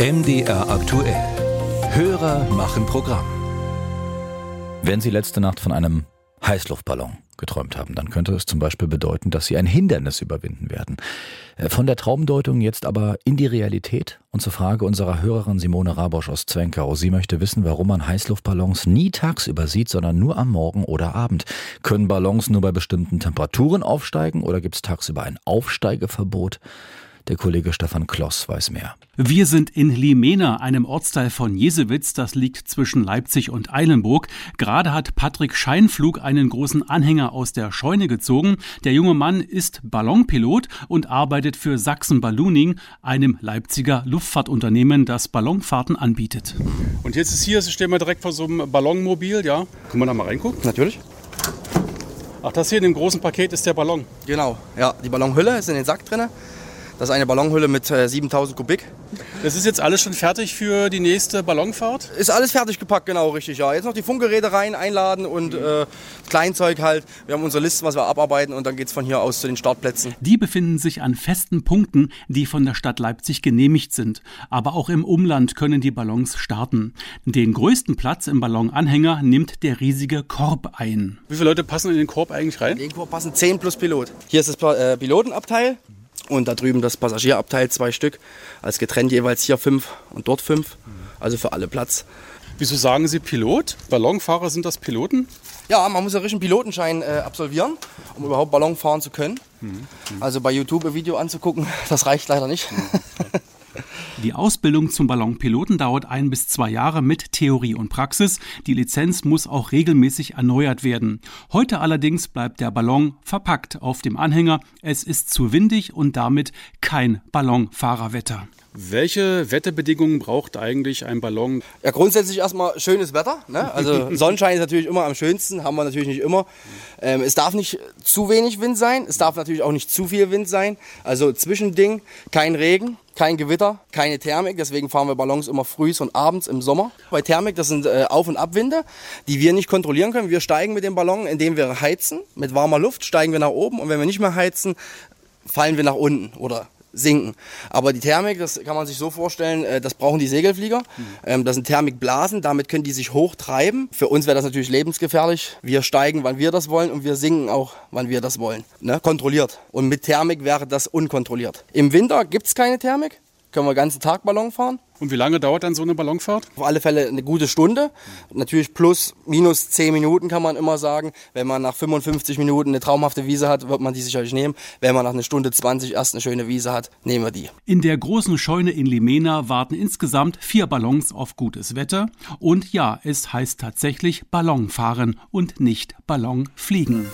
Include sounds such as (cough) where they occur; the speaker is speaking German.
MDR aktuell. Hörer machen Programm. Wenn Sie letzte Nacht von einem Heißluftballon geträumt haben, dann könnte es zum Beispiel bedeuten, dass Sie ein Hindernis überwinden werden. Äh, von der Traumdeutung jetzt aber in die Realität und zur Frage unserer Hörerin Simone Rabosch aus Zwenkau. Sie möchte wissen, warum man Heißluftballons nie tagsüber sieht, sondern nur am Morgen oder Abend. Können Ballons nur bei bestimmten Temperaturen aufsteigen oder gibt es tagsüber ein Aufsteigeverbot? Der Kollege Stefan Kloss weiß mehr. Wir sind in Limena, einem Ortsteil von Jesewitz, das liegt zwischen Leipzig und Eilenburg. Gerade hat Patrick Scheinflug einen großen Anhänger aus der Scheune gezogen. Der junge Mann ist Ballonpilot und arbeitet für Sachsen Ballooning, einem Leipziger Luftfahrtunternehmen, das Ballonfahrten anbietet. Und jetzt ist hier, stehen wir direkt vor so einem Ballonmobil, ja? Können wir da mal reingucken? Natürlich. Ach, das hier in dem großen Paket ist der Ballon. Genau, ja, die Ballonhülle ist in den Sack drin. Das ist eine Ballonhülle mit äh, 7000 Kubik. Das ist jetzt alles schon fertig für die nächste Ballonfahrt? Ist alles fertig gepackt, genau, richtig, ja. Jetzt noch die Funkgeräte rein, einladen und äh, Kleinzeug halt. Wir haben unsere Liste, was wir abarbeiten und dann geht es von hier aus zu den Startplätzen. Die befinden sich an festen Punkten, die von der Stadt Leipzig genehmigt sind. Aber auch im Umland können die Ballons starten. Den größten Platz im Ballonanhänger nimmt der riesige Korb ein. Wie viele Leute passen in den Korb eigentlich rein? In den Korb passen 10 plus Pilot. Hier ist das äh, Pilotenabteil. Und da drüben das Passagierabteil, zwei Stück, als getrennt jeweils hier fünf und dort fünf. Also für alle Platz. Wieso sagen Sie Pilot? Ballonfahrer sind das Piloten? Ja, man muss ja richtig einen Pilotenschein äh, absolvieren, um überhaupt Ballon fahren zu können. Mhm. Also bei YouTube ein Video anzugucken, (laughs) das reicht leider nicht. Mhm. Die Ausbildung zum Ballonpiloten dauert ein bis zwei Jahre mit Theorie und Praxis. Die Lizenz muss auch regelmäßig erneuert werden. Heute allerdings bleibt der Ballon verpackt auf dem Anhänger. Es ist zu windig und damit kein Ballonfahrerwetter. Welche Wetterbedingungen braucht eigentlich ein Ballon? Ja, grundsätzlich erstmal schönes Wetter. Ne? Also (laughs) Sonnenschein ist natürlich immer am schönsten, haben wir natürlich nicht immer. Ähm, es darf nicht zu wenig Wind sein, es darf natürlich auch nicht zu viel Wind sein. Also Zwischending, kein Regen, kein Gewitter, keine Thermik, deswegen fahren wir Ballons immer frühs und abends im Sommer. Bei Thermik, das sind äh, Auf- und Abwinde, die wir nicht kontrollieren können. Wir steigen mit dem Ballon, indem wir heizen. Mit warmer Luft steigen wir nach oben und wenn wir nicht mehr heizen, fallen wir nach unten oder sinken. Aber die Thermik, das kann man sich so vorstellen, äh, das brauchen die Segelflieger. Mhm. Das sind Thermikblasen, damit können die sich hochtreiben. Für uns wäre das natürlich lebensgefährlich. Wir steigen, wann wir das wollen und wir sinken auch, wann wir das wollen. Ne? Kontrolliert. Und mit Thermik wäre das unkontrolliert. Im Winter gibt es keine Thermik können wir den ganzen Tag Ballon fahren. Und wie lange dauert dann so eine Ballonfahrt? Auf alle Fälle eine gute Stunde. Natürlich plus, minus 10 Minuten kann man immer sagen. Wenn man nach 55 Minuten eine traumhafte Wiese hat, wird man die sicherlich nehmen. Wenn man nach einer Stunde 20 erst eine schöne Wiese hat, nehmen wir die. In der großen Scheune in Limena warten insgesamt vier Ballons auf gutes Wetter. Und ja, es heißt tatsächlich Ballonfahren und nicht Ballonfliegen.